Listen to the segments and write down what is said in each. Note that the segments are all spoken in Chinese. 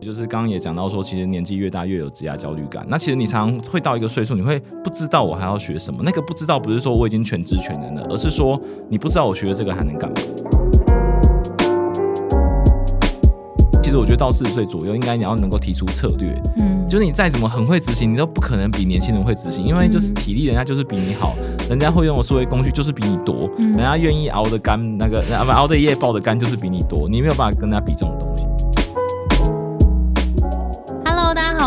就是刚刚也讲到说，其实年纪越大越有职业焦虑感。那其实你常常会到一个岁数，你会不知道我还要学什么。那个不知道不是说我已经全知全能了，而是说你不知道我学了这个还能干嘛。其实我觉得到四十岁左右，应该你要能够提出策略。嗯，就是你再怎么很会执行，你都不可能比年轻人会执行，因为就是体力人家就是比你好，人家会用的思维工具就是比你多，人家愿意熬的干那个不熬的夜爆的干就是比你多，你没有办法跟人家比这种东西。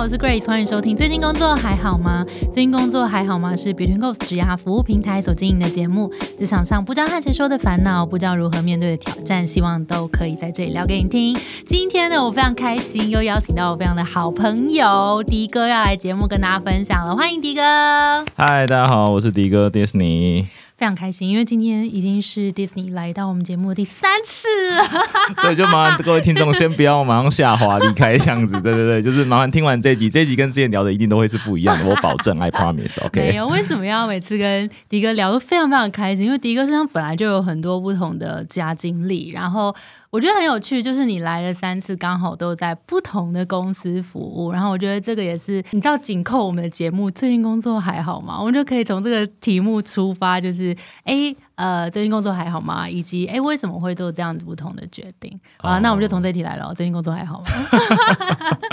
我是 Grace，欢迎收听。最近工作还好吗？最近工作还好吗？是 Between Ghost 职涯服务平台所经营的节目。职场上不知道和谁说的烦恼，不知道如何面对的挑战，希望都可以在这里聊给你听。今天呢，我非常开心，又邀请到我非常的好朋友迪哥要来节目跟大家分享了。欢迎迪哥！嗨，大家好，我是迪哥 Disney。非常开心，因为今天已经是 Disney 来到我们节目的第三次了。对，就麻烦各位听众先不要马上下滑离开这样子。对对对，就是麻烦听完这集，这集跟之前聊的一定都会是不一样的，我保证，I promise。OK。没有，为什么要每次跟迪哥聊都非常非常开心？因为迪哥身上本来就有很多不同的家经历，然后。我觉得很有趣，就是你来了三次，刚好都在不同的公司服务。然后我觉得这个也是，你知道紧扣我们的节目，最近工作还好吗？我们就可以从这个题目出发，就是哎。呃，最近工作还好吗？以及哎，为什么会做这样子不同的决定？啊，那我们就从这题来了。最近工作还好吗？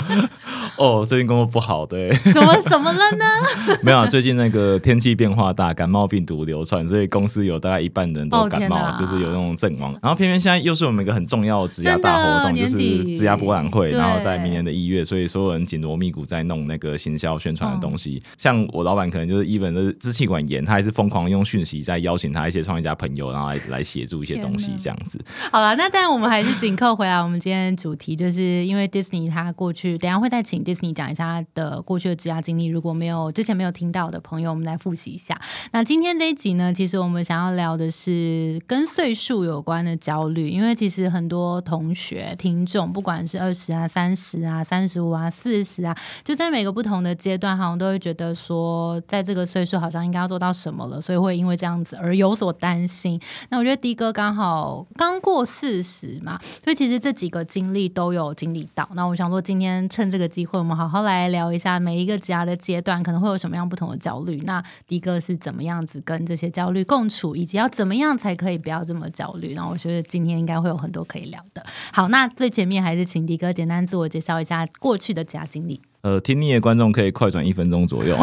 哦，最近工作不好，对。怎么怎么了呢？没有，最近那个天气变化大，感冒病毒流传，所以公司有大概一半人都感冒，就是有那种阵亡。然后偏偏现在又是我们一个很重要的职涯大活动，就是职涯博览会，然后在明年的一月，所以所有人紧锣密鼓在弄那个行销宣传的东西。像我老板可能就是一本的支气管炎，他还是疯狂用讯息在邀请他一些创。家朋友，然后来来协助一些东西，这样子。好了，那但我们还是紧扣回来，我们今天主题就是因为 Disney 他过去，等下会再请 Disney 讲一下他的过去的职业经历。如果没有之前没有听到的朋友，我们来复习一下。那今天这一集呢，其实我们想要聊的是跟岁数有关的焦虑，因为其实很多同学听众，不管是二十啊、三十啊、三十五啊、四十啊，就在每个不同的阶段，好像都会觉得说，在这个岁数好像应该要做到什么了，所以会因为这样子而有所担。担心，那我觉得迪哥刚好刚过四十嘛，所以其实这几个经历都有经历到。那我想说，今天趁这个机会，我们好好来聊一下每一个家的阶段可能会有什么样不同的焦虑。那迪哥是怎么样子跟这些焦虑共处，以及要怎么样才可以不要这么焦虑？那我觉得今天应该会有很多可以聊的。好，那最前面还是请迪哥简单自我介绍一下过去的家经历。呃，听你的观众可以快转一分钟左右。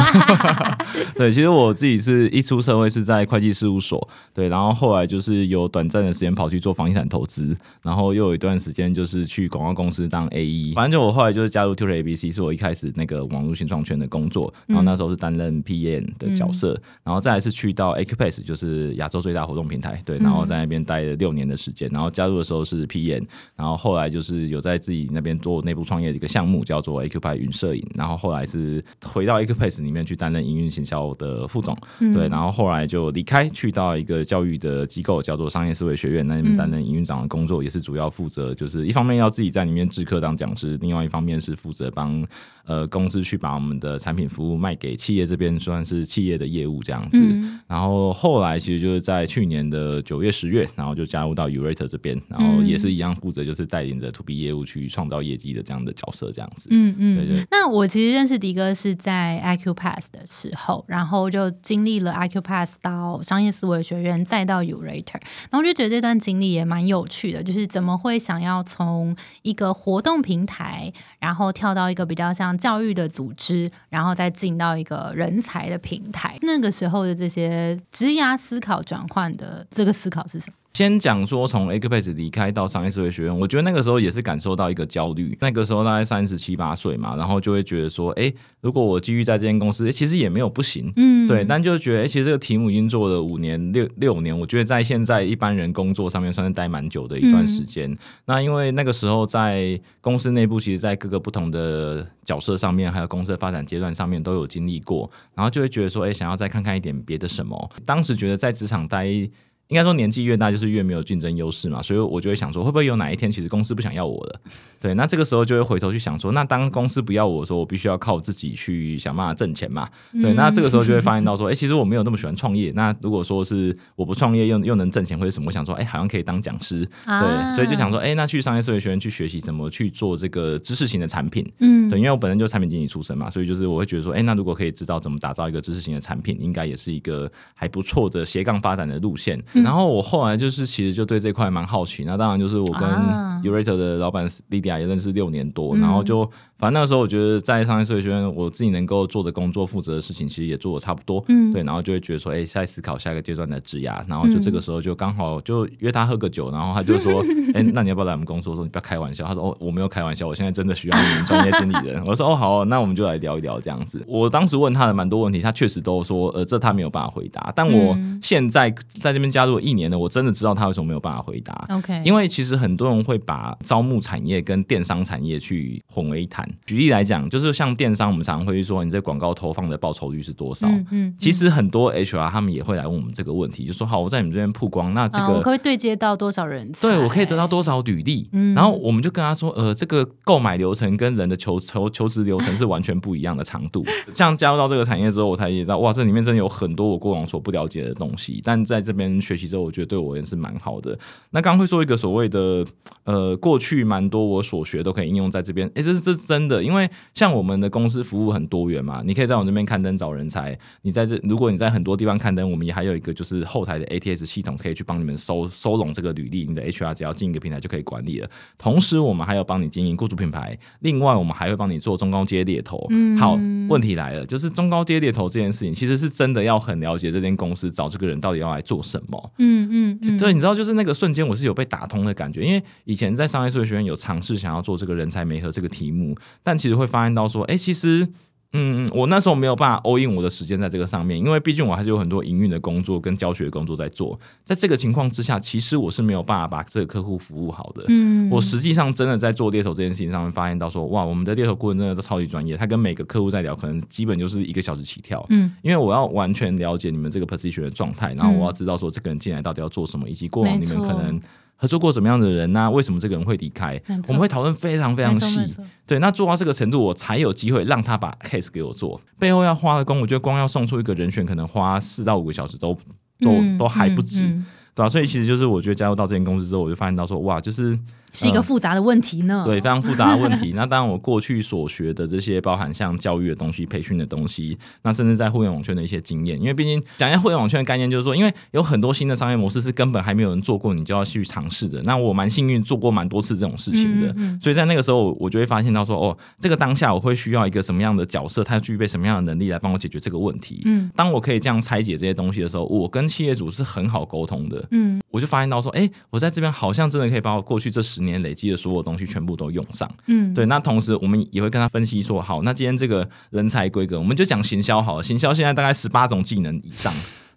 对，其实我自己是一出社会是在会计事务所，对，然后后来就是有短暂的时间跑去做房地产投资，然后又有一段时间就是去广告公司当 A E。反正就我后来就是加入 Tutor A B C，是我一开始那个网络新创圈的工作，然后那时候是担任 P N 的角色，然后再来是去到 A Q Pass，就是亚洲最大活动平台，对，然后在那边待了六年的时间，然后加入的时候是 P N，然后后来就是有在自己那边做内部创业的一个项目，叫做 A Q Pass 云摄影，然后后来是回到 Ecopace 里面去担任营运行销的副总，对，然后后来就离开，去到一个教育的机构，叫做商业思维学院，那里面担任营运长的工作，也是主要负责，就是一方面要自己在里面制课当讲师，另外一方面是负责帮。呃，公司去把我们的产品服务卖给企业这边，算是企业的业务这样子。然后后来其实就是在去年的九月、十月，然后就加入到 Urate 这边，然后也是一样负责，就是带领着 To B 业务去创造业绩的这样的角色这样子。嗯嗯，对对。那我其实认识迪哥是在 IQ Pass 的时候，然后就经历了 IQ Pass 到商业思维学院，再到 Urate，然后就觉得这段经历也蛮有趣的，就是怎么会想要从一个活动平台，然后跳到一个比较像。教育的组织，然后再进到一个人才的平台，那个时候的这些职压思考转换的这个思考是什么？先讲说从 A 克 Pace 离开到商业社会学院，我觉得那个时候也是感受到一个焦虑。那个时候大概三十七八岁嘛，然后就会觉得说，哎，如果我继续在这间公司，其实也没有不行，嗯，对。但就觉得，哎，其实这个题目已经做了五年六六年，我觉得在现在一般人工作上面算是待蛮久的一段时间。那因为那个时候在公司内部，其实，在各个不同的角色上面，还有公司的发展阶段上面都有经历过，然后就会觉得说，哎，想要再看看一点别的什么。当时觉得在职场待。应该说年纪越大，就是越没有竞争优势嘛，所以我就会想说，会不会有哪一天其实公司不想要我了？对，那这个时候就会回头去想说，那当公司不要我的时候，我必须要靠自己去想办法挣钱嘛。对，那这个时候就会发现到说，哎，其实我没有那么喜欢创业。那如果说是我不创业又又能挣钱或者什么，我想说，哎，好像可以当讲师。对，所以就想说，哎，那去商业社会学院去学习怎么去做这个知识型的产品。嗯，对，因为我本身就产品经理出身嘛，所以就是我会觉得说，哎，那如果可以知道怎么打造一个知识型的产品，应该也是一个还不错的斜杠发展的路线。然后我后来就是其实就对这块蛮好奇，那当然就是我跟 Urate 的老板 Lydia 也认识六年多，然后就。反正那个时候，我觉得在商业社会学院，我自己能够做的工作、负责的事情，其实也做的差不多。嗯，对，然后就会觉得说，哎，在思考下一个阶段的职涯。然后就这个时候，就刚好就约他喝个酒，然后他就说，哎，那你要不要来我们公司？我说你不要开玩笑。他说，哦，我没有开玩笑，我现在真的需要你们专业经理人。我说，哦，好，那我们就来聊一聊这样子。我当时问他的蛮多问题，他确实都说，呃，这他没有办法回答。但我现在在这边加入一年了，我真的知道他为什么没有办法回答。OK，因为其实很多人会把招募产业跟电商产业去混为一谈。举例来讲。就是像电商，我们常常会说，你这广告投放的报酬率是多少？嗯，其实很多 HR 他们也会来问我们这个问题，就说好，我在你们这边曝光，那这个我可以对接到多少人？对我可以得到多少履历？嗯，然后我们就跟他说，呃，这个购买流程跟人的求求求职流程是完全不一样的长度。像加入到这个产业之后，我才意识到，哇，这里面真的有很多我过往所不了解的东西。但在这边学习之后，我觉得对我也是蛮好的。那刚会说一个所谓的，呃，过去蛮多我所学都可以应用在这边。哎，这是这是真的，因为像我们的公司。服务很多元嘛？你可以在我这边刊登找人才。你在这，如果你在很多地方刊登，我们也还有一个就是后台的 ATS 系统，可以去帮你们收收拢这个履历。你的 HR 只要进一个平台就可以管理了。同时，我们还有帮你经营雇主品牌。另外，我们还会帮你做中高阶猎头。好，问题来了，就是中高阶猎头这件事情，其实是真的要很了解这间公司找这个人到底要来做什么。嗯嗯，对，你知道，就是那个瞬间，我是有被打通的感觉。因为以前在商业数学学院有尝试想要做这个人才媒合这个题目，但其实会发现到说，哎，其实。实，嗯，我那时候没有办法 all in 我的时间在这个上面，因为毕竟我还是有很多营运的工作跟教学工作在做。在这个情况之下，其实我是没有办法把这个客户服务好的。嗯，我实际上真的在做猎头这件事情上面，发现到说，哇，我们的猎头顾问真的都超级专业，他跟每个客户在聊，可能基本就是一个小时起跳。嗯，因为我要完全了解你们这个 position 的状态，然后我要知道说这个人进来到底要做什么，以及过往你们可能。合作过怎么样的人呢？为什么这个人会离开？我们会讨论非常非常细。对，那做到这个程度，我才有机会让他把 case 给我做。背后要花的工，我觉得光要送出一个人选，可能花四到五个小时都都都还不止，对吧？所以其实就是我觉得加入到这间公司之后，我就发现到说，哇，就是。是一个复杂的问题呢，对，非常复杂的问题。那当然，我过去所学的这些，包含像教育的东西、培训的东西，那甚至在互联网圈的一些经验。因为毕竟讲一下互联网圈的概念，就是说，因为有很多新的商业模式是根本还没有人做过，你就要去尝试的。那我蛮幸运，做过蛮多次这种事情的。所以在那个时候，我就会发现到说，哦，这个当下我会需要一个什么样的角色，他具备什么样的能力来帮我解决这个问题。嗯，当我可以这样拆解这些东西的时候，我跟企业主是很好沟通的。嗯，我就发现到说，哎，我在这边好像真的可以把我过去这十年累积的所有。东西全部都用上，嗯，对。那同时我们也会跟他分析说，好，那今天这个人才规格，我们就讲行销好了。行销现在大概十八种技能以上，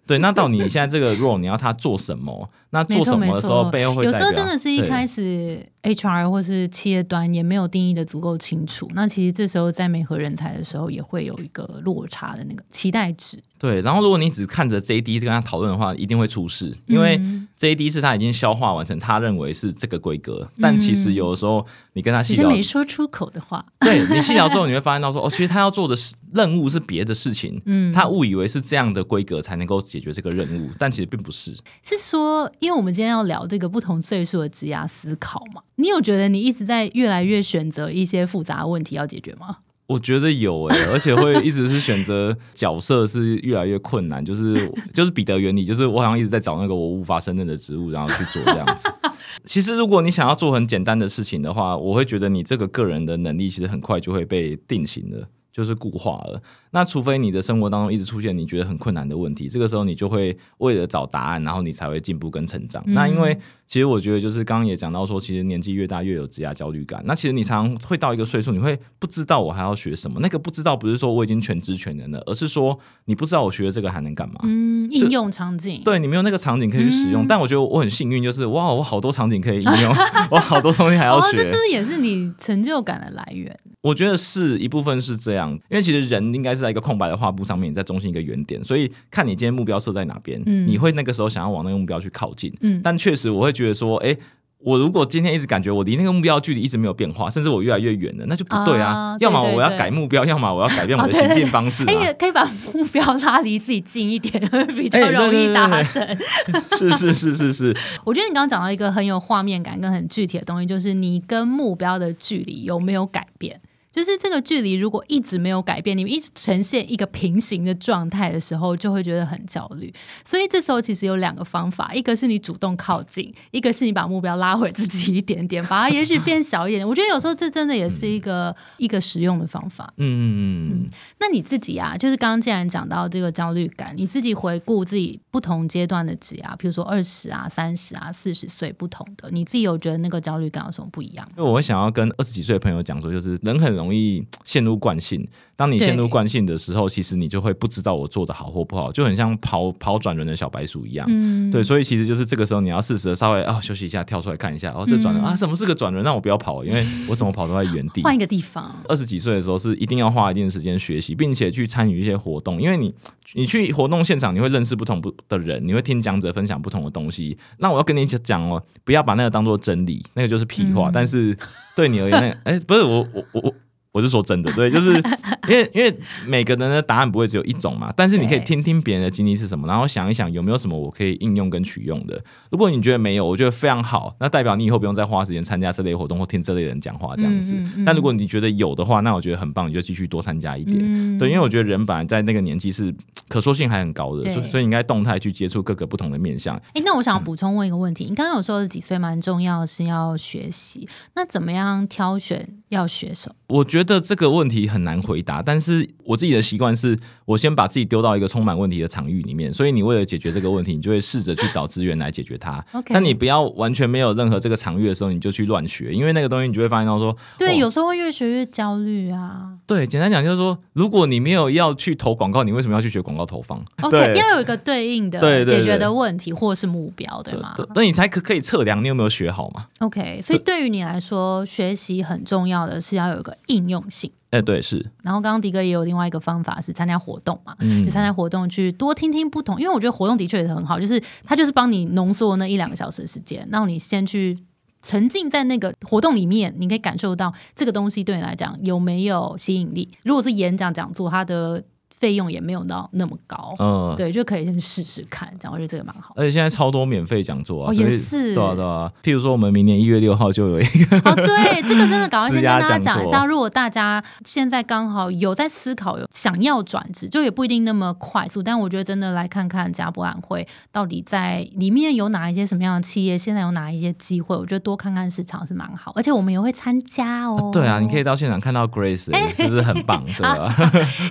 对。那到你现在这个 role，你要他做什么？那做什么的时候背后会有时候真的是一开始 HR 或是企业端也没有定义的足够清楚。那其实这时候在美合人才的时候，也会有一个落差的那个期待值。对。然后如果你只看着 JD 跟他讨论的话，一定会出事，因为。JD 是他已经消化完成，他认为是这个规格，但其实有的时候你跟他细聊，没说出口的话，对你细聊之后，你会发现到说，哦，其实他要做的是任务是别的事情，嗯，他误以为是这样的规格才能够解决这个任务，但其实并不是。是说，因为我们今天要聊这个不同岁数的职涯思考嘛，你有觉得你一直在越来越选择一些复杂问题要解决吗？我觉得有诶，而且会一直是选择角色是越来越困难，就是 就是彼得原理，就是我好像一直在找那个我无法胜任的职务，然后去做这样子。其实如果你想要做很简单的事情的话，我会觉得你这个个人的能力其实很快就会被定型了，就是固化了。那除非你的生活当中一直出现你觉得很困难的问题，这个时候你就会为了找答案，然后你才会进步跟成长。那因为其实我觉得就是刚刚也讲到说，其实年纪越大越有职业焦虑感。那其实你常常会到一个岁数，你会不知道我还要学什么。那个不知道不是说我已经全知全能了，而是说你不知道我学的这个还能干嘛。嗯，应用场景。对你没有那个场景可以去使用。但我觉得我很幸运，就是哇，我好多场景可以应用，我好多东西还要学。这是也是你成就感的来源。我觉得是一部分是这样，因为其实人应该是在一个空白的画布上面，在中心一个圆点，所以看你今天目标设在哪边，你会那个时候想要往那个目标去靠近。嗯，但确实我会觉得说，哎。我如果今天一直感觉我离那个目标距离一直没有变化，甚至我越来越远了，那就不对啊！要么我要改目标，要么我要改变我的行进方式。哎，可以把目标拉离自己近一点，会比较容易达成。是是是是是。我觉得你刚刚讲到一个很有画面感跟很具体的东西，就是你跟目标的距离有没有改变？就是这个距离如果一直没有改变，你们一直呈现一个平行的状态的时候，就会觉得很焦虑。所以这时候其实有两个方法，一个是你主动靠近，一个是你把目标拉回自己一点点，把它也许变小一点。我觉得有时候这真的也是一个一个实用的方法。嗯嗯嗯嗯。那你自己啊，就是刚刚既然讲到这个焦虑感，你自己回顾自己不同阶段的职啊，比如说二十啊、三十啊、四十岁不同的，你自己有觉得那个焦虑感有什么不一样？因为我会想要跟二十几岁的朋友讲说，就是人很。容易陷入惯性。当你陷入惯性的时候，其实你就会不知道我做的好或不好，就很像跑跑转轮的小白鼠一样。嗯，对，所以其实就是这个时候你要适时的稍微啊休息一下，跳出来看一下，哦，这转轮啊，什么是个转轮？让我不要跑，因为我怎么跑都在原地。换一个地方。二十几岁的时候是一定要花一定时间学习，并且去参与一些活动，因为你你去活动现场，你会认识不同不的人，你会听讲者分享不同的东西。那我要跟你讲哦，不要把那个当做真理，那个就是屁话。但是对你而言，那哎，不是我我我我。我是说真的，对，就是 因为因为每个人的答案不会只有一种嘛，但是你可以听听别人的经历是什么，然后想一想有没有什么我可以应用跟取用的。如果你觉得没有，我觉得非常好，那代表你以后不用再花时间参加这类活动或听这类人讲话这样子。但如果你觉得有的话，那我觉得很棒，你就继续多参加一点。对，因为我觉得人本来在那个年纪是可塑性还很高的，所所以应该动态去接触各个不同的面向。哎，那我想补充问一个问题，你刚刚有说几岁蛮重要是要学习，那怎么样挑选要学什么？我觉得这个问题很难回答，但是我自己的习惯是，我先把自己丢到一个充满问题的场域里面。所以你为了解决这个问题，你就会试着去找资源来解决它。但你不要完全没有任何这个场域的时候，你就去乱学，因为那个东西你就会发现到说，对，有时候会越学越焦虑啊。对，简单讲就是说，如果你没有要去投广告，你为什么要去学广告投放？OK，要有一个对应的解决的问题或是目标，对吗？那你才可可以测量你有没有学好嘛？OK，所以对于你来说，学习很重要的是要有一个应用性。哎，对，是。然后刚刚迪哥也有另外一个方法是参加活动嘛，就参加活动去多听听不同，因为我觉得活动的确也很好，就是他就是帮你浓缩那一两个小时的时间，然后你先去沉浸在那个活动里面，你可以感受到这个东西对你来讲有没有吸引力。如果是演讲讲座，它的费用也没有到那么高，嗯，对，就可以先试试看，这样我觉得这个蛮好。而且现在超多免费讲座啊，也是，对啊对啊。譬如说，我们明年一月六号就有一个，哦，对，这个真的赶快先跟大家讲一下。如果大家现在刚好有在思考，有想要转职，就也不一定那么快速，但我觉得真的来看看加博览会到底在里面有哪一些什么样的企业，现在有哪一些机会，我觉得多看看市场是蛮好。而且我们也会参加哦。对啊，你可以到现场看到 Grace，是不是很棒？对吧？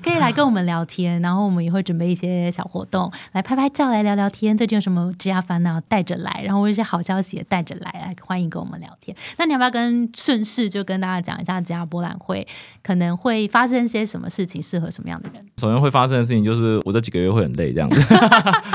可以来跟我们聊。聊天，然后我们也会准备一些小活动来拍拍照，来聊聊天。最近有什么职业烦恼带着来，然后有一些好消息也带着来，来欢迎跟我们聊天。那你要不要跟顺势就跟大家讲一下职业博览会可能会发生些什么事情，适合什么样的人？首先会发生的事情就是我这几个月会很累这样子，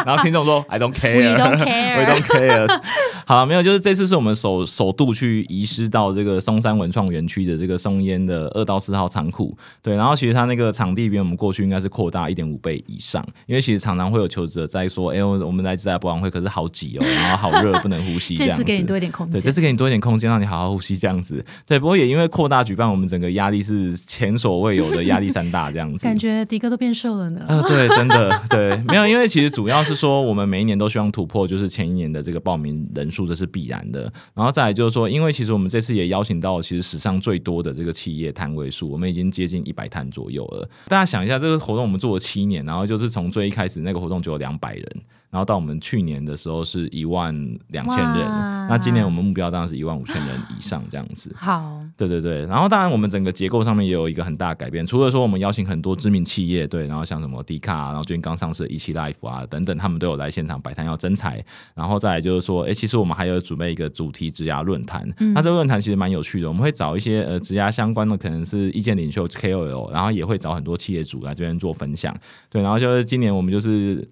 然后听众说 I don't care，We don't care，We don't care。好了，没有，就是这次是我们首首度去移师到这个松山文创园区的这个松烟的二到四号仓库。对，然后其实它那个场地比我们过去应该是。扩大一点五倍以上，因为其实常常会有求职者在说：“哎，我们来自在博览会，可是好挤哦，然后好热，不能呼吸。”这次给你多一点空间，对，这次给你多一点空间，让你好好呼吸，这样子。对，不过也因为扩大举办，我们整个压力是前所未有的压力山大，这样子。感觉迪哥都变瘦了呢。呃，对，真的，对，没有，因为其实主要是说，我们每一年都希望突破，就是前一年的这个报名人数，这是必然的。然后再来就是说，因为其实我们这次也邀请到其实史上最多的这个企业摊位数，我们已经接近一百摊左右了。大家想一下，这个活动我们做了七年。然后就是从最一开始那个活动就有两百人。然后到我们去年的时候是一万两千人，那今年我们目标当然是一万五千人以上这样子。好，对对对。然后当然我们整个结构上面也有一个很大的改变，除了说我们邀请很多知名企业，对，然后像什么迪卡，然后最近刚上市的一期 Life 啊等等，他们都有来现场摆摊要增财。然后再来就是说，哎，其实我们还有准备一个主题职涯论坛。那这个论坛其实蛮有趣的，我们会找一些呃职涯相关的，可能是意见领袖 KOL，然后也会找很多企业主来这边做分享。对，然后就是今年我们就是。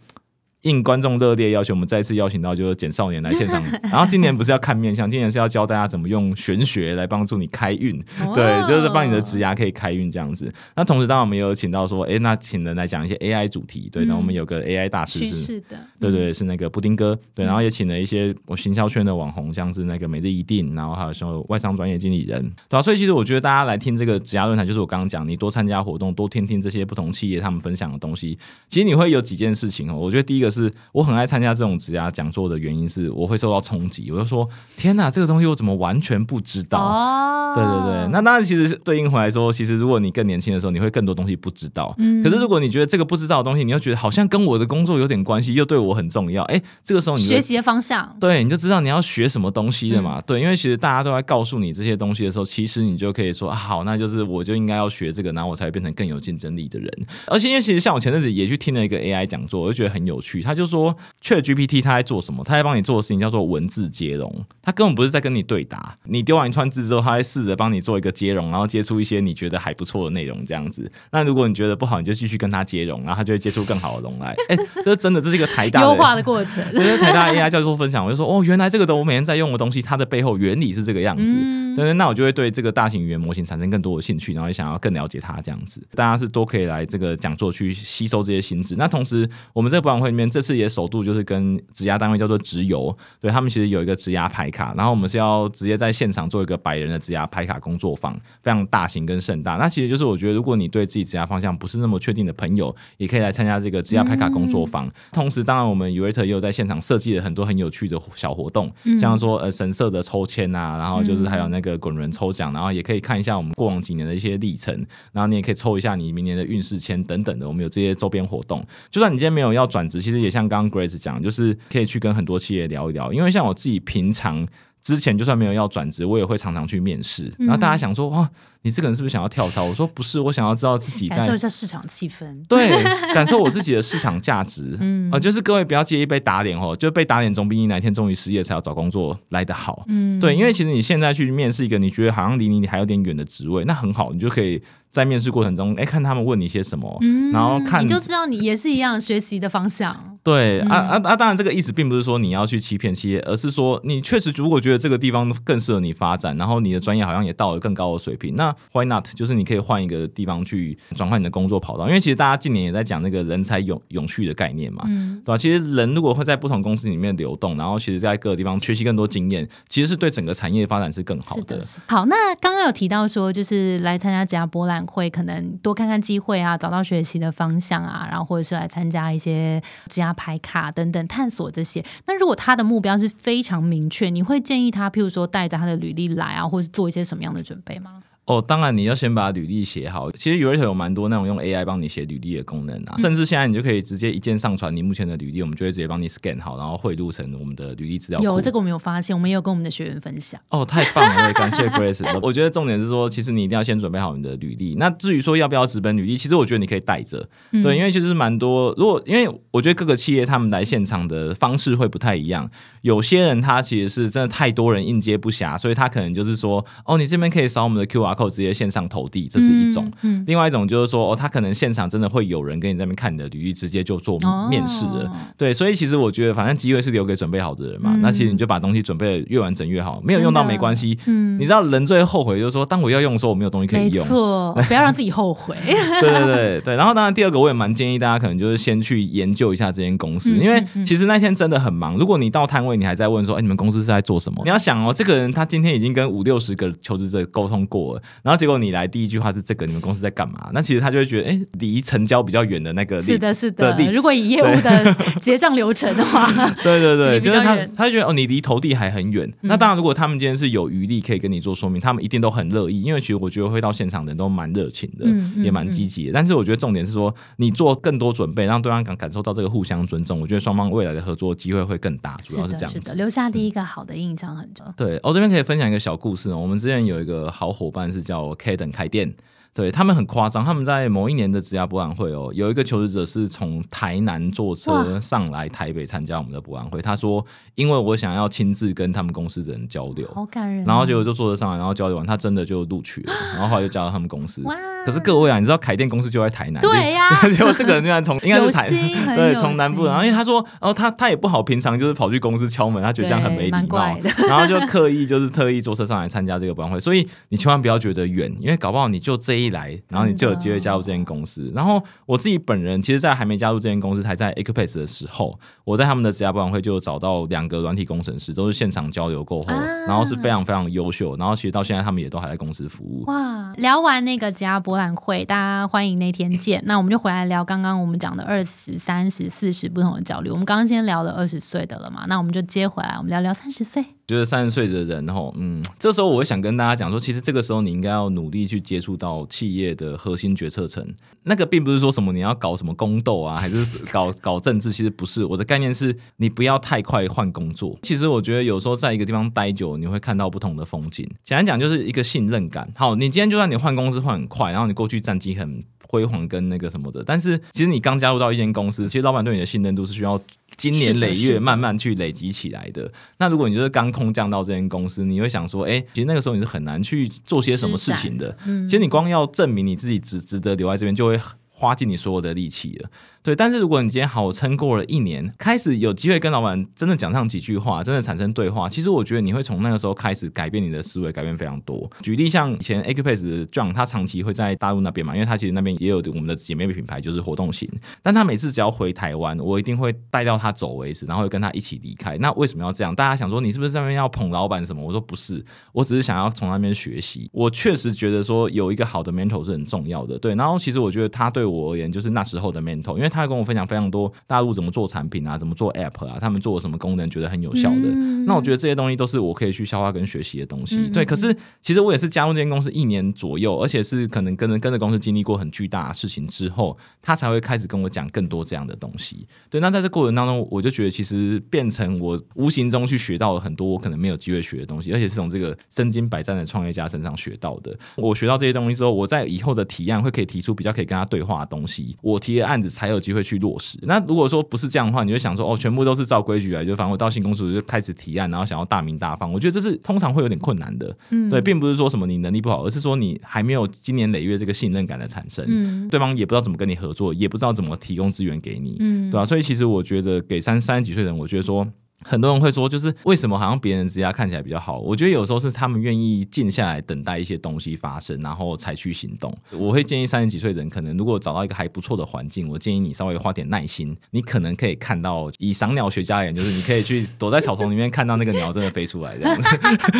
应观众热烈要求，我们再次邀请到就是简少年来现场。然后今年不是要看面相，今年是要教大家怎么用玄学来帮助你开运，对，就是帮你的职涯可以开运这样子。那同时，当然我们也有请到说，哎，那请人来讲一些 AI 主题，对，然后我们有个 AI 大师是的，对对，是那个布丁哥，对，然后也请了一些我行销圈的网红，像是那个每日一定，然后还有说外商专业经理人，对啊，所以其实我觉得大家来听这个职涯论坛，就是我刚刚讲，你多参加活动，多听听这些不同企业他们分享的东西，其实你会有几件事情哦。我觉得第一个是我很爱。参加这种职涯讲座的原因是，我会受到冲击。我就说，天哪，这个东西我怎么完全不知道？哦，对对对。那当然，其实对应回来说，其实如果你更年轻的时候，你会更多东西不知道。嗯。可是如果你觉得这个不知道的东西，你又觉得好像跟我的工作有点关系，又对我很重要，哎，这个时候你学习的方向，对，你就知道你要学什么东西的嘛。对，因为其实大家都在告诉你这些东西的时候，其实你就可以说，好，那就是我就应该要学这个，然后我才会变成更有竞争力的人。而且因为其实像我前阵子也去听了一个 AI 讲座，我就觉得很有趣。他就说，ChatGPT 他在做什么？他在帮你做的事情叫做文字接龙，他根本不是在跟你对答。你丢完一串字之后，他会试着帮你做一个接龙，然后接出一些你觉得还不错的内容，这样子。那如果你觉得不好，你就继续跟他接龙，然后他就会接出更好的龙来。哎，这是真的，这是一个台大优化的过程。是台大 AI 教授分享，我就说哦，原来这个的我每天在用的东西，它的背后原理是这个样子。对对，那我就会对这个大型语言模型产生更多的兴趣，然后也想要更了解它这样子。大家是都可以来这个讲座去吸收这些新知。那同时，我们这个博览会里面这次也首度就是跟职涯单位叫做直邮，对他们其实有一个职涯牌卡，然后我们是要直接在现场做一个百人的职涯牌卡工作坊，非常大型跟盛大。那其实就是我觉得，如果你对自己职涯方向不是那么确定的朋友，也可以来参加这个职涯牌卡工作坊。同时，当然我们 u r t 也有在现场设计了很多很有趣的小活动，像说呃神社的抽签啊，然后就是还有那个滚轮抽奖。然后也可以看一下我们过往几年的一些历程，然后你也可以抽一下你明年的运势签等等的。我们有这些周边活动，就算你今天没有要转职，其实也像刚刚 Grace 讲，就是可以去跟很多企业聊一聊。因为像我自己平常之前就算没有要转职，我也会常常去面试。然后大家想说哇。你这个人是不是想要跳槽？我说不是，我想要知道自己感受一下市场气氛，对，感受我自己的市场价值。嗯，啊，就是各位不要介意被打脸哦，就被打脸总比你哪天终于失业才要找工作来得好。嗯，对，因为其实你现在去面试一个你觉得好像离你你还有点远的职位，那很好，你就可以在面试过程中，哎，看他们问你些什么，然后看你就知道你也是一样学习的方向。对，啊啊啊！当然，这个意思并不是说你要去欺骗企业，而是说你确实如果觉得这个地方更适合你发展，然后你的专业好像也到了更高的水平，那 Why not？就是你可以换一个地方去转换你的工作跑道，因为其实大家近年也在讲那个人才永永续的概念嘛，对吧？其实人如果会在不同公司里面流动，然后其实在各个地方学习更多经验，其实是对整个产业发展是更好的。好，那刚刚有提到说，就是来参加这家博会，可能多看看机会啊，找到学习的方向啊，然后或者是来参加一些职业排卡等等探索这些。那如果他的目标是非常明确，你会建议他，譬如说带着他的履历来啊，或是做一些什么样的准备吗？哦，当然你要先把履历写好。其实 u r t 有蛮多那种用 AI 帮你写履历的功能啊，甚至现在你就可以直接一键上传你目前的履历，我们就会直接帮你 scan 好，然后汇入成我们的履历资料有这个我们有发现，我们也有跟我们的学员分享。哦，太棒了，感谢 Grace。我觉得重点是说，其实你一定要先准备好你的履历。那至于说要不要直奔履历，其实我觉得你可以带着，对，因为其实蛮多。如果因为我觉得各个企业他们来现场的方式会不太一样，有些人他其实是真的太多人应接不暇，所以他可能就是说，哦，你这边可以扫我们的 QR code 直接线上。投递，这是一种；嗯另外一种就是说，哦，他可能现场真的会有人跟你那边看你的履历，直接就做面试了。对，所以其实我觉得，反正机会是留给准备好的人嘛。那其实你就把东西准备的越完整越好，没有用到没关系。嗯，你知道人最后悔就是说，当我要用的时候，我没有东西可以用。没错，不要让自己后悔。对对对对。然后当然第二个，我也蛮建议大家可能就是先去研究一下这间公司，因为其实那天真的很忙。如果你到摊位，你还在问说，哎，你们公司是在做什么？你要想哦，这个人他今天已经跟五六十个求职者沟通过了，然后结果你来第一句话是这个。你们公司在干嘛？那其实他就会觉得，哎，离成交比较远的那个是的，是的。如果以业务的结账流程的话，对 对对，就是他，他就觉得哦，你离投递还很远。那当然，如果他们今天是有余力可以跟你做说明，他们一定都很乐意，因为其实我觉得会到现场的人都蛮热情的，也蛮积极的。但是我觉得重点是说，你做更多准备，让对方感感受到这个互相尊重，我觉得双方未来的合作机会会更大。主要是这样子，留下第一个好的印象很重要。对，我这边可以分享一个小故事哦。我们之前有一个好伙伴是叫 K 等开店。对他们很夸张，他们在某一年的职涯博览会哦，有一个求职者是从台南坐车上来台北参加我们的博览会。他说：“因为我想要亲自跟他们公司的人交流，好感人哦。然后结果就坐车上来，然后交流完，他真的就录取了，然后后来就加到他们公司。可是各位啊，你知道凯电公司就在台南，对呀结果 这个人居然从应该是台 对从南部，然后因为他说，然哦他他也不好，平常就是跑去公司敲门，他觉得这样很没礼貌，然后就刻意就是特意坐车上来参加这个博览会，所以你千万不要觉得远，因为搞不好你就这一来，然后你就有机会加入这间公司。然后我自己本人其实，在还没加入这间公司，还在 Acupace 的时候，我在他们的职涯博览会就找到两个软体工程师，都是现场交流过后，啊然后是非常非常优秀，然后其实到现在他们也都还在公司服务。哇，聊完那个职涯博览会，大家欢迎那天见。那我们就回来聊刚刚我们讲的二十三十、四十不同的焦虑。我们刚刚先聊了二十岁的了嘛，那我们就接回来，我们聊聊三十岁。觉得三十岁的人吼，嗯，这时候我会想跟大家讲说，其实这个时候你应该要努力去接触到企业的核心决策层。那个并不是说什么你要搞什么宫斗啊，还是搞搞政治，其实不是。我的概念是你不要太快换工作。其实我觉得有时候在一个地方待久，你会看到不同的风景。简单讲就是一个信任感。好，你今天就算你换公司换很快，然后你过去战绩很辉煌跟那个什么的，但是其实你刚加入到一间公司，其实老板对你的信任度是需要经年累月慢慢去累积起来的。那如果你就是刚空降到这间公司，你会想说，哎、其实那个时候你是很难去做些什么事情的。嗯其实你光要证明你自己值值得留在这边，就会花尽你所有的力气了。对，但是如果你今天好撑过了一年，开始有机会跟老板真的讲上几句话，真的产生对话，其实我觉得你会从那个时候开始改变你的思维，改变非常多。举例像以前 Acupace 的 John，他长期会在大陆那边嘛，因为他其实那边也有我们的姐妹品牌，就是活动型。但他每次只要回台湾，我一定会带到他走为止，然后跟他一起离开。那为什么要这样？大家想说你是不是在那边要捧老板什么？我说不是，我只是想要从那边学习。我确实觉得说有一个好的 mentor 是很重要的，对。然后其实我觉得他对我而言就是那时候的 mentor，因为他会跟我分享非常多大陆怎么做产品啊，怎么做 app 啊，他们做了什么功能觉得很有效的。嗯那我觉得这些东西都是我可以去消化跟学习的东西。对，可是其实我也是加入这间公司一年左右，而且是可能跟着跟着公司经历过很巨大的事情之后，他才会开始跟我讲更多这样的东西。对，那在这过程当中，我就觉得其实变成我无形中去学到了很多我可能没有机会学的东西，而且是从这个身经百战的创业家身上学到的。我学到这些东西之后，我在以后的提案会可以提出比较可以跟他对话的东西，我提的案子才有 机会去落实。那如果说不是这样的话，你就想说哦，全部都是照规矩来，就反正我到新公司就开始提案，然后想要大名大放，我觉得这是通常会有点困难的。嗯对，并不是说什么你能力不好，而是说你还没有经年累月这个信任感的产生。嗯对方也不知道怎么跟你合作，也不知道怎么提供资源给你，嗯对吧、所以其实我觉得给三三十几岁的人，我觉得说。很多人会说，就是为什么好像别人之家看起来比较好？我觉得有时候是他们愿意静下来等待一些东西发生，然后才去行动。我会建议三十几岁的人，可能如果找到一个还不错的环境，我建议你稍微花点耐心，你可能可以看到，以赏鸟学家而言，就是你可以去躲在草丛里面看到那个鸟真的飞出来这样子。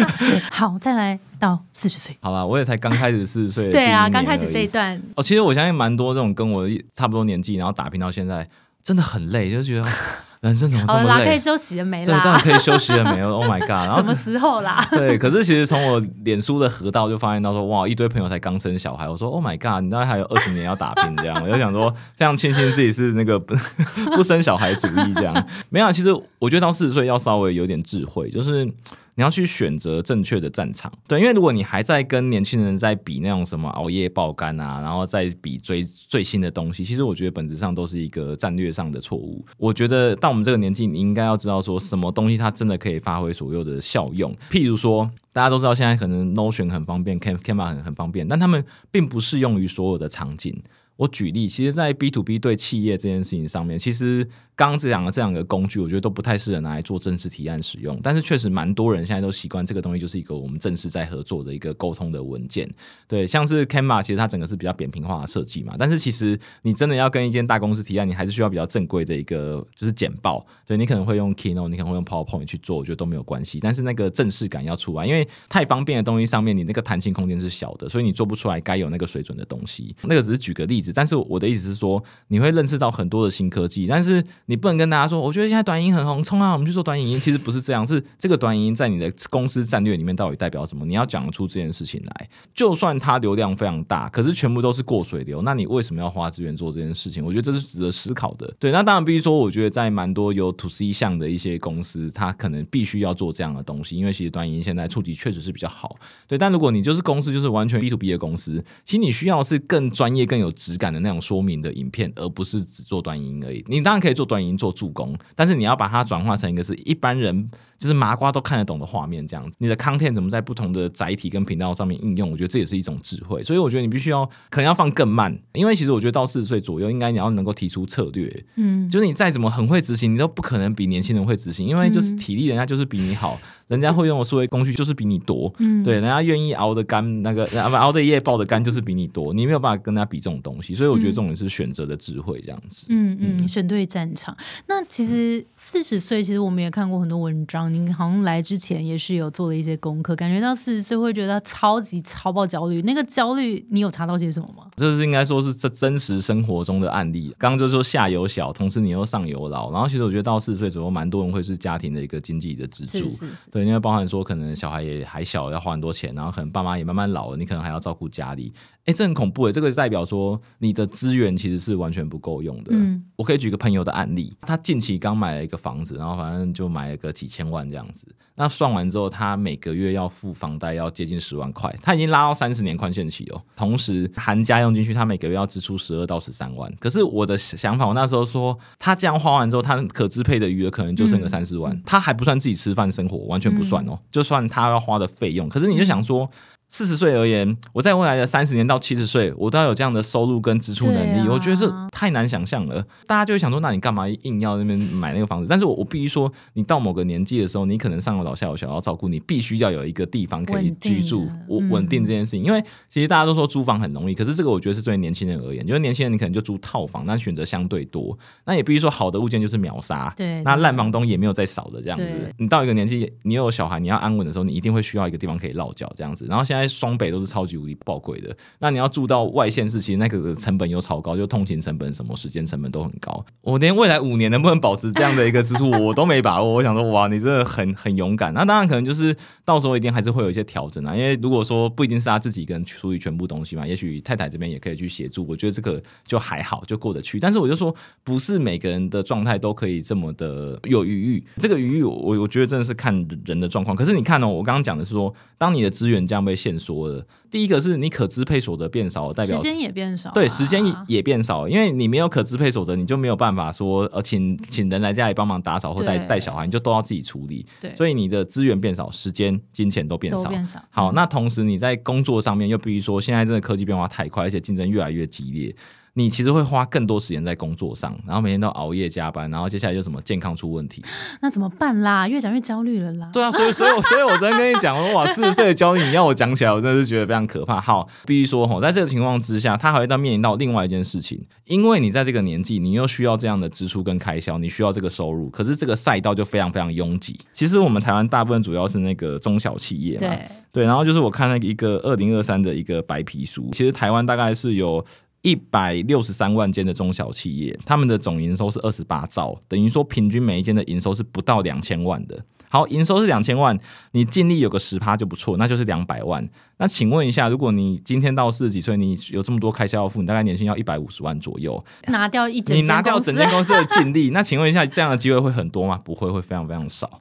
好，再来到四十岁。好吧，我也才刚开始四十岁，对啊，刚开始这一段，哦，其实我相信蛮多这种跟我差不多年纪，然后打拼到现在，真的很累，就觉得 人生怎么这好啦，么累？可以休息了没对，当然？可以休息了没有？Oh my god！然后什么时候啦？对，可是其实从我脸书的河道就发现到说，哇，一堆朋友才刚生小孩，我说 Oh my god！你大概还有二十年要打拼这样，我就想说非常庆幸自己是那个不不生小孩主义这样。没有啊，其实我觉得到四十岁要稍微有点智慧，就是。你要去选择正确的战场，对，因为如果你还在跟年轻人在比那种什么熬夜爆肝啊，然后再比追最新的东西，其实我觉得本质上都是一个战略上的错误。我觉得到我们这个年纪，你应该要知道说什么东西它真的可以发挥所有的效用。譬如说，大家都知道现在可能 Notion 很方便，Cam Canva 很很方便，但他们并不适用于所有的场景。我举例，其实，在 B to B 对企业这件事情上面，其实刚这两个这两个工具，我觉得都不太适合拿来做正式提案使用。但是，确实蛮多人现在都习惯这个东西，就是一个我们正式在合作的一个沟通的文件。对，像是 Canva，其实它整个是比较扁平化的设计嘛。但是，其实你真的要跟一间大公司提案，你还是需要比较正规的一个就是简报。对你可能会用 Keynote，你可能会用 PowerPoint 去做，我觉得都没有关系。但是那个正式感要出来，因为太方便的东西上面，你那个弹性空间是小的，所以你做不出来该有那个水准的东西。那个只是举个例子，但是我的意思是说，你会认识到很多的新科技，但是你不能跟大家说，我觉得现在短影音很红，冲啊，我们去做短影音。其实不是这样，是这个短影音在你的公司战略里面到底代表什么？你要讲出这件事情来。就算它流量非常大，可是全部都是过水流，那你为什么要花资源做这件事情？我觉得这是值得思考的。对，那当然必须说，我觉得在蛮多有 to C 项的一些公司，它可能必须要做这样的东西，因为其实短影音现在触及确实是比较好。对，但如果你就是公司就是完全 B to B 的公司，其实你需要是更专业、更有质感的那种说明的影片，而不是只做短影音而已。你当然可以做短影音做助攻，但是你要把它转化成一个是一般人就是麻瓜都看得懂的画面，这样子。你的 content 怎么在不同的载体跟频道上面应用？我觉得这也是一种智慧。所以我觉得你必须要可能要放更慢，因为其实我觉得到四十岁左右，应该你要能够提出策略。嗯，就是你再怎么很会执行，你都不可能比年轻人会执行，因为就是体力人家就是比你好。人家会用的数位工具就是比你多，对，人家愿意熬的干，那个不熬的夜爆的干就是比你多，你没有办法跟他比这种东西，所以我觉得这种是选择的智慧这样子。嗯嗯，选对战场。那其实四十岁，其实我们也看过很多文章，您好像来之前也是有做了一些功课，感觉到四十岁会觉得超级超爆焦虑。那个焦虑，你有查到些什么吗？这是应该说是这真实生活中的案例。刚刚就说下有小，同时你又上有老，然后其实我觉得到四十岁左右，蛮多人会是家庭的一个经济的支柱，对。因为包含说，可能小孩也还小，要花很多钱，然后可能爸妈也慢慢老了，你可能还要照顾家里。哎，这很恐怖哎！这个代表说你的资源其实是完全不够用的。嗯，我可以举个朋友的案例，他近期刚买了一个房子，然后反正就买了个几千万这样子。那算完之后，他每个月要付房贷要接近十万块，他已经拉到三十年宽限期哦。同时含家用进去，他每个月要支出十二到十三万。可是我的想法，我那时候说，他这样花完之后，他可支配的余额可能就剩个三四万，他还不算自己吃饭生活，完全不算哦，就算他要花的费用。可是你就想说。四十岁而言，我在未来的三十年到七十岁，我都要有这样的收入跟支出能力。我觉得这太难想象了。大家就会想说，那你干嘛硬要那边买那个房子？但是我我必须说，你到某个年纪的时候，你可能上有老下有小要照顾，你必须要有一个地方可以居住，稳稳定这件事情。因为其实大家都说租房很容易，可是这个我觉得是对年轻人而言，就是年轻人你可能就租套房，那选择相对多。那也必须说，好的物件就是秒杀。对，那烂房东也没有再少的这样子。你到一个年纪，你有小孩，你要安稳的时候，你一定会需要一个地方可以落脚这样子。然后现在。在双北都是超级无敌爆贵的，那你要住到外县市，其实那个成本又超高，就通勤成本、什么时间成本都很高。我连未来五年能不能保持这样的一个支出，我都没把握。我想说，哇，你真的很很勇敢。那当然可能就是到时候一定还是会有一些调整啊，因为如果说不一定是他自己一个人处理全部东西嘛，也许太太这边也可以去协助。我觉得这个就还好，就过得去。但是我就说，不是每个人的状态都可以这么的有余裕。这个余裕，我我觉得真的是看人的状况。可是你看哦，我刚刚讲的是说，当你的资源这样被限。说的，第一个是你可支配所得变少，代表时间也变少，对，时间也变少，因为你没有可支配所得，你就没有办法说呃，请请人来家里帮忙打扫或带带小孩，你就都要自己处理，对，所以你的资源变少，时间、金钱都变少。好，那同时你在工作上面，又比如说现在真的科技变化太快，而且竞争越来越激烈。你其实会花更多时间在工作上，然后每天都熬夜加班，然后接下来就什么健康出问题，那怎么办啦？越讲越焦虑了啦。对啊，所以所以所以我昨天跟你讲，哇，四十岁的焦虑，你要我讲起来，我真的是觉得非常可怕。好，必须说吼，在这个情况之下，他还会到面临到另外一件事情，因为你在这个年纪，你又需要这样的支出跟开销，你需要这个收入，可是这个赛道就非常非常拥挤。其实我们台湾大部分主要是那个中小企业嘛，对，然后就是我看了一个二零二三的一个白皮书，其实台湾大概是有。一百六十三万间的中小企业，他们的总营收是二十八兆，等于说平均每一间的营收是不到两千万的。好，营收是两千万，你净利有个十趴就不错，那就是两百万。那请问一下，如果你今天到四十几岁，你有这么多开销要付，你大概年薪要一百五十万左右，拿掉一整，你拿掉整间公司的净利，那请问一下，这样的机会会很多吗？不会，会非常非常少。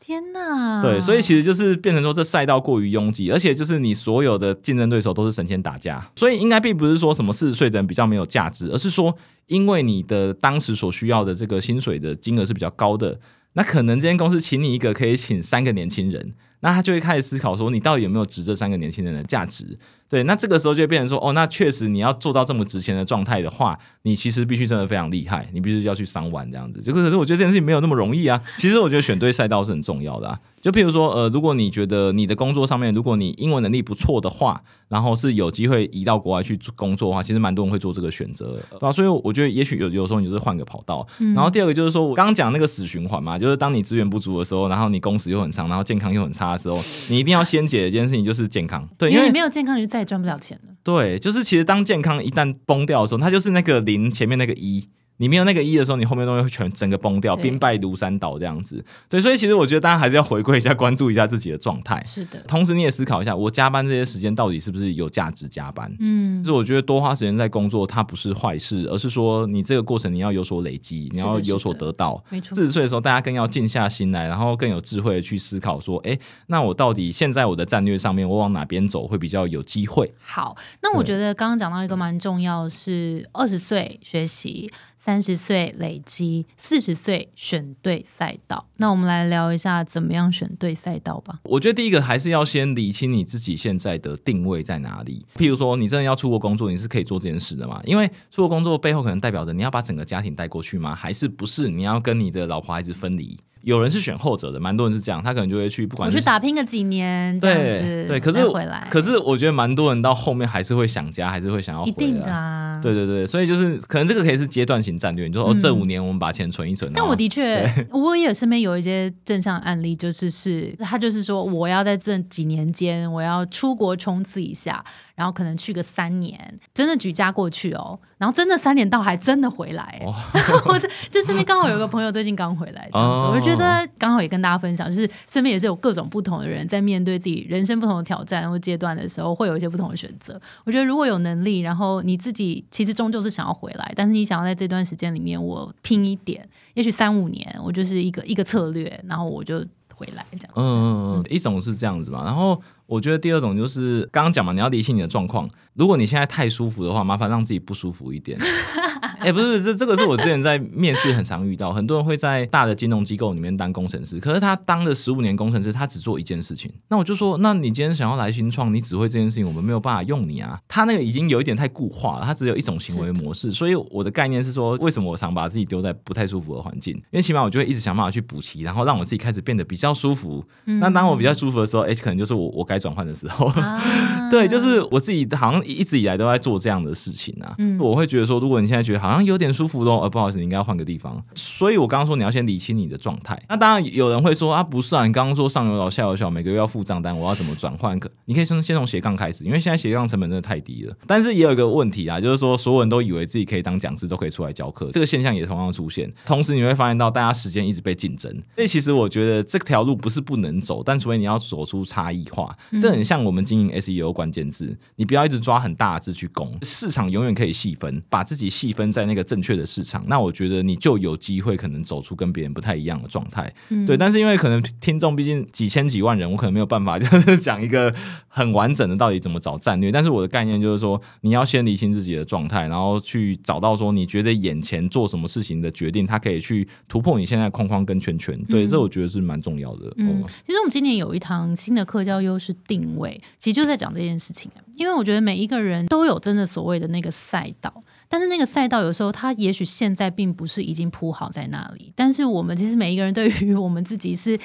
天呐！对，所以其实就是变成说，这赛道过于拥挤，而且就是你所有的竞争对手都是神仙打架，所以应该并不是说什么四十岁的人比较没有价值，而是说，因为你的当时所需要的这个薪水的金额是比较高的，那可能这间公司请你一个可以请三个年轻人，那他就会开始思考说，你到底有没有值这三个年轻人的价值？对，那这个时候就会变成说，哦，那确实你要做到这么值钱的状态的话，你其实必须真的非常厉害，你必须要去三万这样子。这个可是我觉得这件事情没有那么容易啊。其实我觉得选对赛道是很重要的啊。就譬如说，呃，如果你觉得你的工作上面，如果你英文能力不错的话，然后是有机会移到国外去工作的话，其实蛮多人会做这个选择，对吧？所以我觉得也许有有时候你就是换个跑道。然后第二个就是说我刚刚讲那个死循环嘛，就是当你资源不足的时候，然后你工时又很长，然后健康又很差的时候，你一定要先解的一件事情就是健康。对，因为你没有健康，你就再也赚不了钱了。对，就是其实当健康一旦崩掉的时候，它就是那个零前面那个一。你没有那个一的时候，你后面东西会全整个崩掉，兵败如山倒这样子。对，所以其实我觉得大家还是要回归一下，关注一下自己的状态。是的，同时，你也思考一下，我加班这些时间到底是不是有价值加班？嗯，就是我觉得多花时间在工作，它不是坏事，而是说你这个过程你要有所累积，你要有所得到。没错。四十岁的时候，大家更要静下心来，然后更有智慧的去思考，说，哎，那我到底现在我的战略上面，我往哪边走会比较有机会？好，那我觉得刚刚讲到一个蛮重要，是二十岁学习。三十岁累积，四十岁选对赛道。那我们来聊一下怎么样选对赛道吧。我觉得第一个还是要先理清你自己现在的定位在哪里。譬如说，你真的要出国工作，你是可以做这件事的嘛？因为出国工作背后可能代表着你要把整个家庭带过去吗？还是不是？你要跟你的老婆孩子分离？有人是选后者的，蛮多人是这样，他可能就会去，不管我去打拼个几年，对对，可是回来，可是我觉得蛮多人到后面还是会想家，还是会想要回来，一定的啊，对对对，所以就是可能这个可以是阶段型战略，你说哦，这五年我们把钱存一存。但我的确，我也身边有一些正向案例，就是是他就是说，我要在这几年间，我要出国冲刺一下，然后可能去个三年，真的举家过去哦，然后真的三年到还真的回来，我就身边刚好有个朋友最近刚回来，这样子，我就觉得刚好也跟大家分享，就是身边也是有各种不同的人在面对自己人生不同的挑战或阶段的时候，会有一些不同的选择。我觉得如果有能力，然后你自己其实终究是想要回来，但是你想要在这段时间里面我拼一点，也许三五年，我就是一个一个策略，然后我就回来这样。嗯嗯嗯，一种是这样子嘛，然后。我觉得第二种就是刚刚讲嘛，你要理清你的状况。如果你现在太舒服的话，麻烦让自己不舒服一点。哎，不是，这这个是我之前在面试很常遇到，很多人会在大的金融机构里面当工程师，可是他当了十五年工程师，他只做一件事情。那我就说，那你今天想要来新创，你只会这件事情，我们没有办法用你啊。他那个已经有一点太固化了，他只有一种行为模式。所以我的概念是说，为什么我常把自己丢在不太舒服的环境？因为起码我就会一直想办法去补齐，然后让我自己开始变得比较舒服。那当我比较舒服的时候，哎，可能就是我我该转换的时候。对，就是我自己好像一直以来都在做这样的事情啊。嗯，我会觉得说，如果你现在觉得好好像有点舒服咯，呃，不好意思，你应该要换个地方。所以我刚刚说你要先理清你的状态。那当然有人会说啊，不是啊，你刚刚说上有老下有小，每个月要付账单，我要怎么转换？可你可以先先从斜杠开始，因为现在斜杠成本真的太低了。但是也有一个问题啊，就是说所有人都以为自己可以当讲师，都可以出来教课，这个现象也同样出现。同时你会发现到大家时间一直被竞争，所以其实我觉得这条路不是不能走，但除非你要走出差异化，这很像我们经营 SEO 关键字，你不要一直抓很大的字去攻，市场永远可以细分，把自己细分在那个正确的市场，那我觉得你就有机会可能走出跟别人不太一样的状态。对，但是因为可能听众毕竟几千几万人，我可能没有办法 就是讲一个很完整的到底怎么找战略。但是我的概念就是说，你要先理清自己的状态，然后去找到说你觉得眼前做什么事情的决定，它可以去突破你现在框框跟圈圈。对，这我觉得是蛮重要的。嗯，其实我们今年有一堂新的课叫优势定位，其实就在讲这件事情。因为我觉得每一个人都有真的所谓的那个赛道，但是那个赛道有时候它也许现在并不是已经铺好在那里，但是我们其实每一个人对于我们自己是。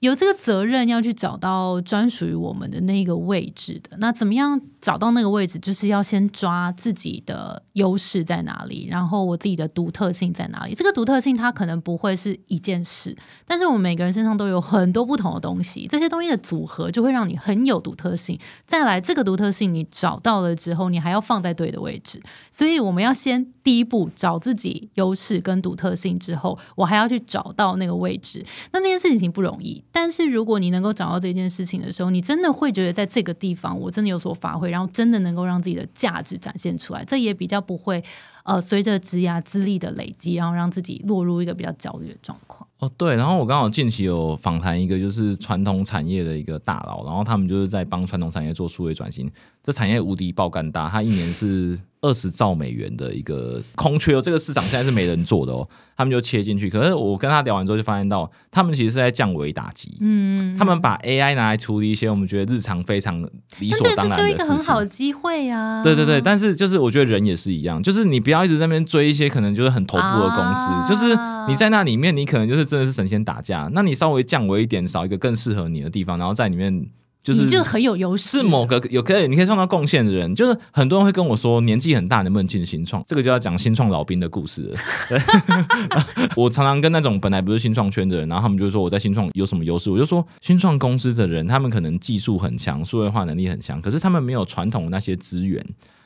有这个责任要去找到专属于我们的那个位置的，那怎么样找到那个位置？就是要先抓自己的优势在哪里，然后我自己的独特性在哪里。这个独特性它可能不会是一件事，但是我们每个人身上都有很多不同的东西，这些东西的组合就会让你很有独特性。再来，这个独特性你找到了之后，你还要放在对的位置。所以我们要先第一步找自己优势跟独特性之后，我还要去找到那个位置。那这件事情不容易。但是如果你能够找到这件事情的时候，你真的会觉得在这个地方我真的有所发挥，然后真的能够让自己的价值展现出来，这也比较不会呃随着职涯资历的累积，然后让自己落入一个比较焦虑的状况。哦，对，然后我刚好近期有访谈一个就是传统产业的一个大佬，然后他们就是在帮传统产业做数位转型，这产业无敌爆干大，他一年是。二十兆美元的一个空缺哦，这个市场现在是没人做的哦，他们就切进去。可是我跟他聊完之后，就发现到他们其实是在降维打击。嗯，他们把 AI 拿来处理一些我们觉得日常非常理所当然的事情。一个很好的机会呀。对对对，但是就是我觉得人也是一样，就是你不要一直在那边追一些可能就是很头部的公司，就是你在那里面，你可能就是真的是神仙打架。那你稍微降维一点，找一个更适合你的地方，然后在里面。你就很有优势，是某个有可以你可以创造贡献的人，就是很多人会跟我说年纪很大能不能进新创，这个就要讲新创老兵的故事了。我常常跟那种本来不是新创圈的人，然后他们就说我在新创有什么优势，我就说新创公司的人他们可能技术很强，数位化能力很强，可是他们没有传统那些资源。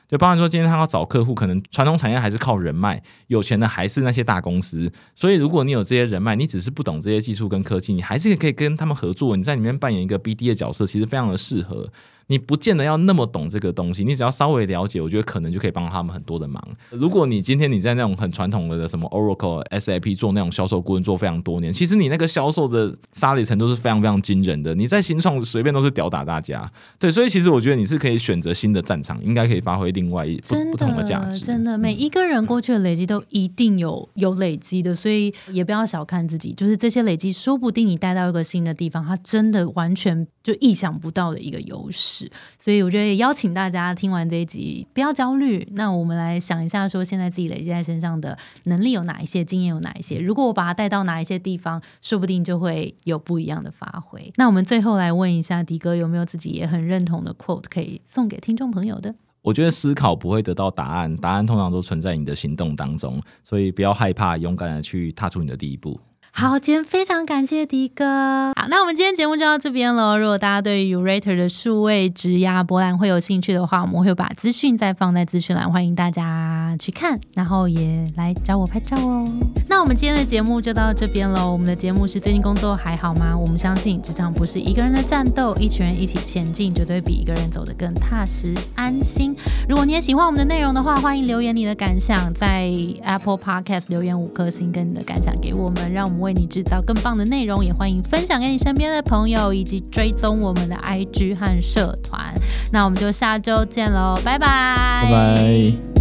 就包含说今天他要找客户，可能传统产业还是靠人脉，有钱的还是那些大公司。所以如果你有这些人脉，你只是不懂这些技术跟科技，你还是可以跟他们合作。你在里面扮演一个 BD 的角色，其实非常的适合。你不见得要那么懂这个东西，你只要稍微了解，我觉得可能就可以帮他们很多的忙。如果你今天你在那种很传统的什么 Oracle、SAP 做那种销售顾问做非常多年，其实你那个销售的沙里程度是非常非常惊人的。你在新创随便都是吊打大家，对，所以其实我觉得你是可以选择新的战场，应该可以发挥另外一不不同的价值。真的，每一个人过去的累积都一定有有累积的，所以也不要小看自己，就是这些累积，说不定你带到一个新的地方，它真的完全就意想不到的一个优势。所以我觉得也邀请大家听完这一集不要焦虑。那我们来想一下，说现在自己累积在身上的能力有哪一些，经验有哪一些？如果我把它带到哪一些地方，说不定就会有不一样的发挥。那我们最后来问一下迪哥，有没有自己也很认同的 quote 可以送给听众朋友的？我觉得思考不会得到答案，答案通常都存在你的行动当中，所以不要害怕，勇敢的去踏出你的第一步。好，今天非常感谢迪哥。好，那我们今天节目就到这边了。如果大家对 Urater 的数位质押博览会有兴趣的话，我们会把资讯再放在资讯栏，欢迎大家去看，然后也来找我拍照哦。那我们今天的节目就到这边喽。我们的节目是最近工作还好吗？我们相信职场不是一个人的战斗，一群人一起前进，绝对比一个人走得更踏实安心。如果你也喜欢我们的内容的话，欢迎留言你的感想，在 Apple Podcast 留言五颗星跟你的感想给我们，让我们为你制造更棒的内容，也欢迎分享给你身边的朋友，以及追踪我们的 IG 和社团。那我们就下周见喽，拜拜，拜拜。